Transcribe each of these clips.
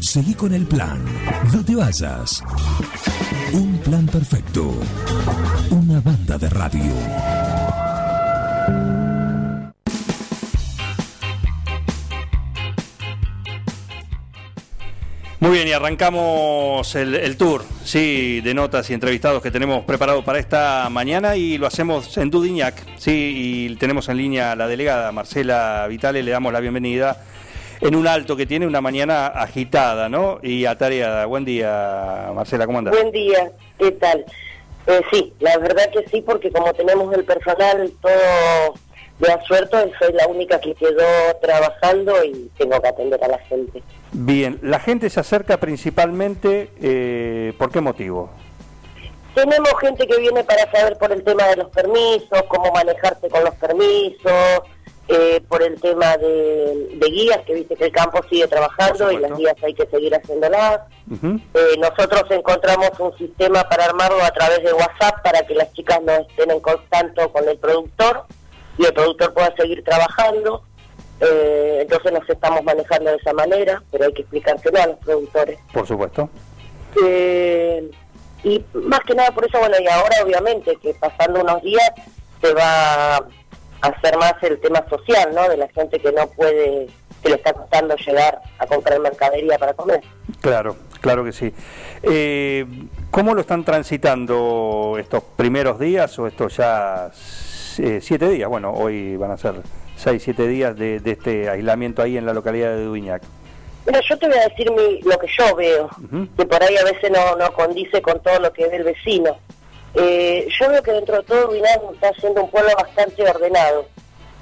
Seguí con el plan. No te vayas. Un plan perfecto. Una banda de radio. Muy bien, y arrancamos el, tour, sí, de notas y entrevistados que tenemos preparado para esta mañana y lo hacemos en Dudignac, sí, y tenemos en línea a la delegada Marcela Vitale, le damos la bienvenida en un alto que tiene una mañana agitada, ¿no? Y atareada. Buen día, Marcela, ¿cómo andas? Buen día, ¿qué tal? Eh, sí, la verdad que sí, porque como tenemos el personal todo de asuerto, soy la única que quedó trabajando y tengo que atender a la gente. Bien, la gente se acerca principalmente, eh, ¿por qué motivo? Tenemos gente que viene para saber por el tema de los permisos, cómo manejarse con los permisos, eh, por el tema de, guías, que viste que el campo sigue trabajando y las guías hay que seguir haciéndolas. eh, nosotros encontramos un sistema para armarlo a través de WhatsApp para que las chicas no estén en contacto con el productor y el productor pueda seguir trabajando. Eh, entonces nos estamos manejando de esa manera, pero hay que explicárselo a los productores. Por supuesto. Eh, y más que nada por eso, bueno, y ahora obviamente que pasando unos días se va hacer más el tema social, ¿no? De la gente que no puede, que le está costando llegar a comprar mercadería para comer. Claro, claro que sí. Eh, ¿Cómo lo están transitando estos primeros días o estos ya siete días? Bueno, hoy van a ser seis, siete días de, este aislamiento ahí en la localidad de Duñac? Mira, yo te voy a decir mi, lo que yo veo, que por ahí a veces no, no condice con todo lo que ve el vecino. Eh, yo veo que dentro de todo Duñac está siendo un pueblo bastante ordenado,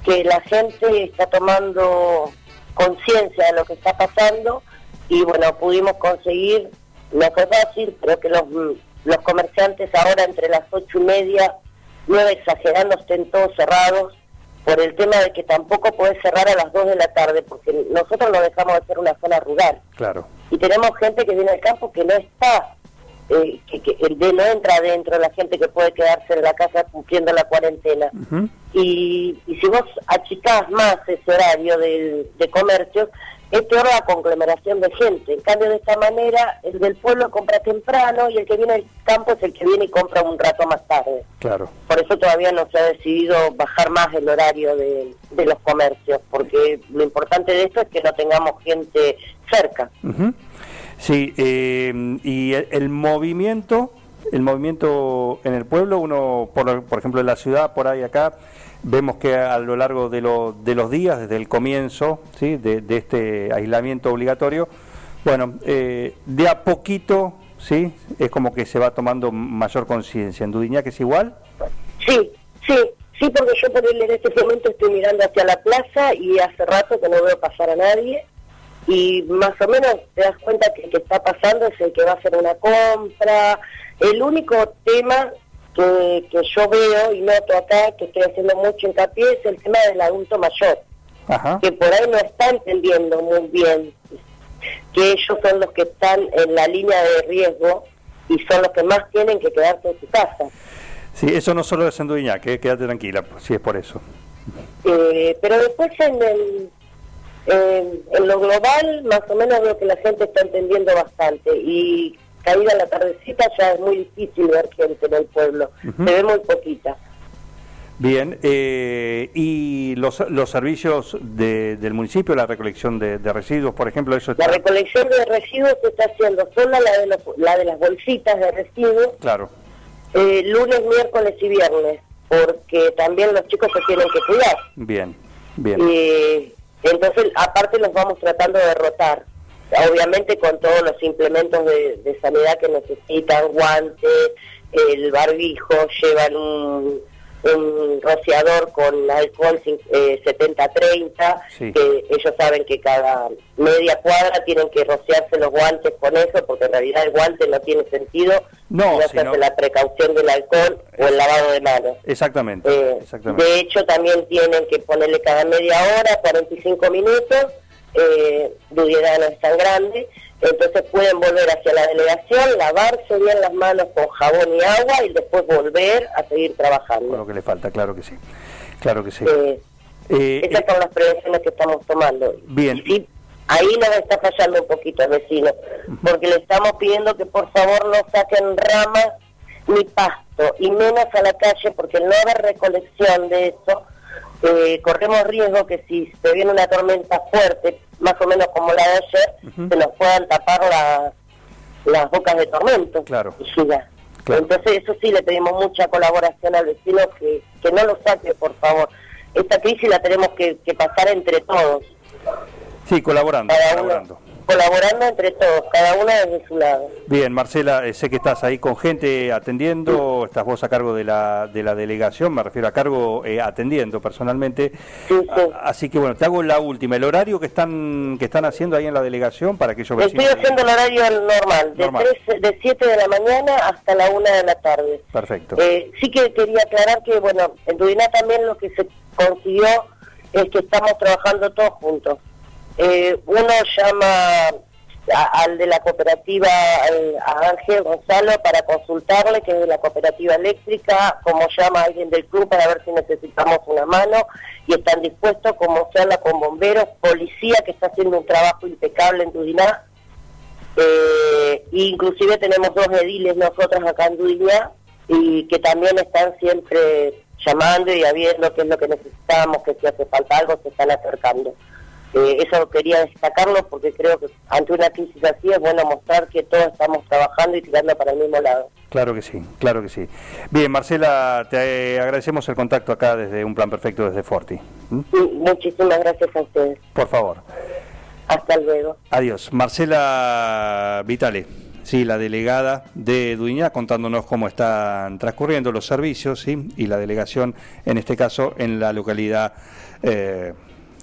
que la gente está tomando conciencia de lo que está pasando y bueno, pudimos conseguir, no fue fácil, pero que los, los comerciantes ahora entre las ocho y media, nueve exagerando, estén todos cerrados por el tema de que tampoco puede cerrar a las 2 de la tarde, porque nosotros lo dejamos de ser una zona rural. Claro. Y tenemos gente que viene al campo que no está, eh, que, que de, no entra adentro, la gente que puede quedarse en la casa cumpliendo la cuarentena. y, y si vos achicás más ese horario de, de comercio, es peor la conglomeración de gente. En cambio, de esta manera, el del pueblo compra temprano y el que viene al campo es el que viene y compra un rato más tarde. Claro. Por eso todavía no se ha decidido bajar más el horario de, los comercios, porque lo importante de esto es que no tengamos gente cerca. Sí, eh, y el, movimiento, el movimiento en el pueblo, uno, por, por ejemplo, en la ciudad, por ahí acá, Vemos que a lo largo de, de los días, desde el comienzo ¿sí? de, este aislamiento obligatorio, bueno, eh, de a poquito, ¿sí? Es como que se va tomando mayor conciencia. ¿En Dudiñac es igual? Sí, sí, sí, porque yo por en este momento estoy mirando hacia la plaza y hace rato que no veo pasar a nadie y más o menos te das cuenta que el que está pasando es el que va a hacer una compra. El único tema que, yo veo y noto acá, que estoy haciendo mucho hincapié, es el tema del adulto mayor, que por ahí no está entendiendo muy bien que ellos son los que están en la línea de riesgo y son los que más tienen que quedarse en su casa. Sí, eso no solo es en Duñac, que quédate tranquila, si es por eso. Eh, pero después en, el, en lo global, más o menos veo que la gente está entendiendo bastante y caída la tardecita ya es muy difícil ver gente en el pueblo, se ve muy poquita. Bien, eh, ¿y los, los servicios del municipio, la recolección de, residuos, por ejemplo? eso La recolección de residuos se está haciendo solo la de, la de las bolsitas de residuos. Claro. Eh, lunes, miércoles y viernes, porque también los chicos se tienen que cuidar. Bien, bien. Eh, entonces, aparte los vamos tratando de rotar obviamente con todos los implementos de, sanidad que necesitan, guantes, el barbijo, llevan un, rociador con alcohol 70-30, eh, que ellos saben que cada media cuadra tienen que rociarse los guantes con eso, porque en realidad el guante no tiene sentido, no, se hace la precaución del alcohol o el lavado de manos. Exactamente, eh, exactamente. De hecho, también tienen que ponerle cada media hora, 45 minutos, eh, no es tan grande, entonces pueden volver hacia la delegación, lavarse bien las manos con jabón y agua y después volver a seguir trabajando. Con lo que le falta, claro que sí. Claro que sí. Eh, eh, esas son las prevenciones que estamos tomando. Bien. Sí, ahí nos está fallando un poquito el vecino, porque le estamos pidiendo que por favor no saquen ramas ni pasto, y menos a la calle, porque no haber recolección de eso, eh, corremos riesgo que si se viene una tormenta fuerte, más o menos como la de ayer, se nos puedan tapar las bocas de tormento. Claro. Entonces eso sí le pedimos mucha colaboración al vecino que, que no lo saque, por favor. Esta crisis la tenemos que, que pasar entre todos. Sí, colaborando. colaborando colaborando entre todos, cada uno desde su lado. Bien, Marcela, eh, sé que estás ahí con gente atendiendo, estás vos a cargo de la, de la delegación, me refiero a cargo eh, atendiendo personalmente. Sí, sí. así que bueno, te hago la última, el horario que están que están haciendo ahí en la delegación para que yo Estoy haciendo el horario normal, de, de 7 de la mañana hasta la 1 de la tarde. Perfecto. Eh, sí que quería aclarar que, bueno, en Dudiná también lo que se consiguió es que estamos trabajando todos juntos. Eh, uno llama al de la cooperativa, a Ángel Gonzalo, para consultarle, que es de la cooperativa eléctrica, como llama alguien del club para ver si necesitamos una mano, y están dispuestos, como se habla con bomberos, policía que está haciendo un trabajo impecable en Dudiná, eh, inclusive tenemos dos ediles nosotros acá en Dudiná, y que también están siempre llamando y viendo qué es lo que necesitamos, que si hace falta algo, se están acercando. Eh, eso quería destacarlo porque creo que ante una crisis así es bueno mostrar que todos estamos trabajando y tirando para el mismo lado. Claro que sí, claro que sí. Bien, Marcela, te agradecemos el contacto acá desde Un Plan Perfecto desde Forti. ¿Mm? muchísimas gracias a ustedes. Por favor. Hasta luego. Adiós. Marcela Vitale. Sí, la delegada de Duñá contándonos cómo están transcurriendo los servicios ¿sí? y la delegación, en este caso, en la localidad eh,